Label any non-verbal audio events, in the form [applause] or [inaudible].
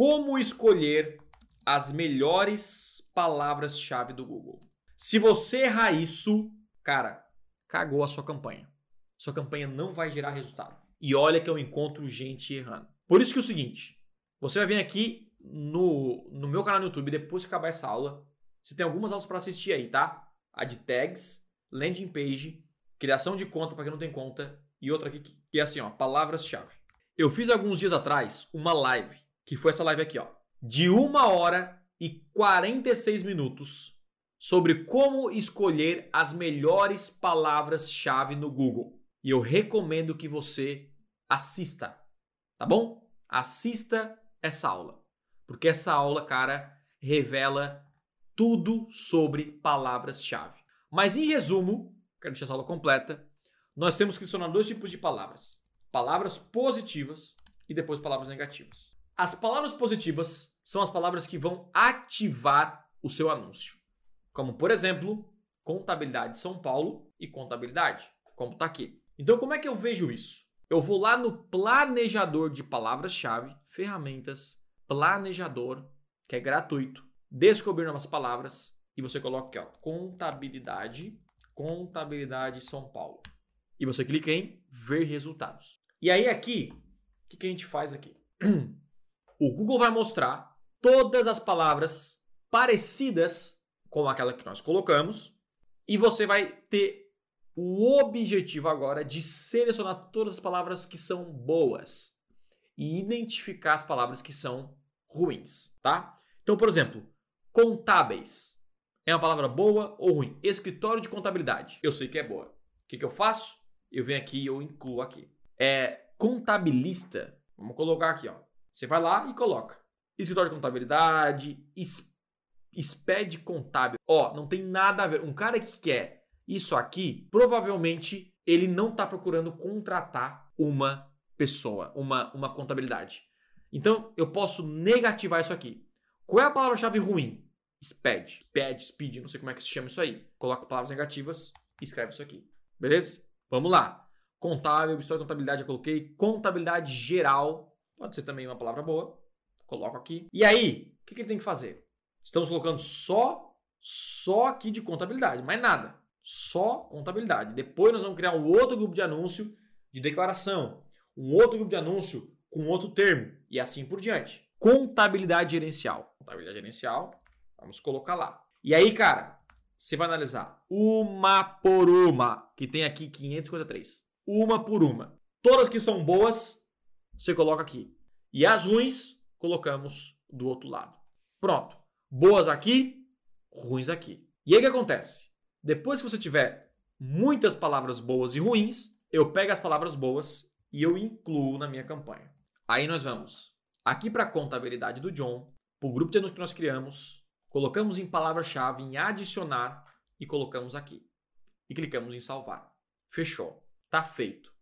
como escolher as melhores palavras-chave do Google. Se você errar isso, cara, cagou a sua campanha. Sua campanha não vai gerar resultado. E olha que eu encontro gente errando. Por isso que é o seguinte, você vai vir aqui no, no meu canal no YouTube, depois que acabar essa aula, você tem algumas aulas para assistir aí, tá? A de tags, landing page, criação de conta para quem não tem conta e outra aqui que é assim, ó, palavras-chave. Eu fiz alguns dias atrás uma live, que foi essa live aqui, ó, de uma hora e 46 minutos sobre como escolher as melhores palavras-chave no Google. E eu recomendo que você assista, tá bom? Assista essa aula, porque essa aula, cara, revela tudo sobre palavras-chave. Mas em resumo, quero deixar essa aula completa, nós temos que selecionar dois tipos de palavras: palavras positivas e depois palavras negativas. As palavras positivas são as palavras que vão ativar o seu anúncio como por exemplo, contabilidade São Paulo e contabilidade, como está aqui. Então, como é que eu vejo isso? Eu vou lá no planejador de palavras-chave, ferramentas, planejador, que é gratuito, descobrir novas palavras e você coloca aqui, ó, contabilidade, contabilidade São Paulo. E você clica em ver resultados. E aí aqui, o que, que a gente faz aqui? [clears throat] O Google vai mostrar todas as palavras parecidas com aquela que nós colocamos, e você vai ter o objetivo agora de selecionar todas as palavras que são boas e identificar as palavras que são ruins, tá? Então, por exemplo, contábeis é uma palavra boa ou ruim? Escritório de contabilidade, eu sei que é boa. O que, que eu faço? Eu venho aqui e eu incluo aqui. É contabilista, vamos colocar aqui, ó. Você vai lá e coloca escritório de contabilidade, SPED contábil. Ó, não tem nada a ver. Um cara que quer isso aqui, provavelmente ele não está procurando contratar uma pessoa, uma, uma contabilidade. Então, eu posso negativar isso aqui. Qual é a palavra-chave ruim? SPED. SPED, SPEED, não sei como é que se chama isso aí. Coloca palavras negativas e escreve isso aqui. Beleza? Vamos lá. Contábil, história de contabilidade, eu coloquei. Contabilidade geral. Pode ser também uma palavra boa. Coloco aqui. E aí, o que, que ele tem que fazer? Estamos colocando só, só aqui de contabilidade, mais nada. Só contabilidade. Depois nós vamos criar um outro grupo de anúncio de declaração, um outro grupo de anúncio com outro termo e assim por diante. Contabilidade gerencial. Contabilidade gerencial, vamos colocar lá. E aí, cara, você vai analisar uma por uma, que tem aqui 553. Uma por uma. Todas que são boas, você coloca aqui. E as ruins, colocamos do outro lado. Pronto boas aqui, ruins aqui. E aí o que acontece? Depois que você tiver muitas palavras boas e ruins, eu pego as palavras boas e eu incluo na minha campanha. Aí nós vamos aqui para a contabilidade do John, para o grupo de anúncios que nós criamos, colocamos em palavra-chave em adicionar e colocamos aqui. E clicamos em salvar. Fechou. Tá feito.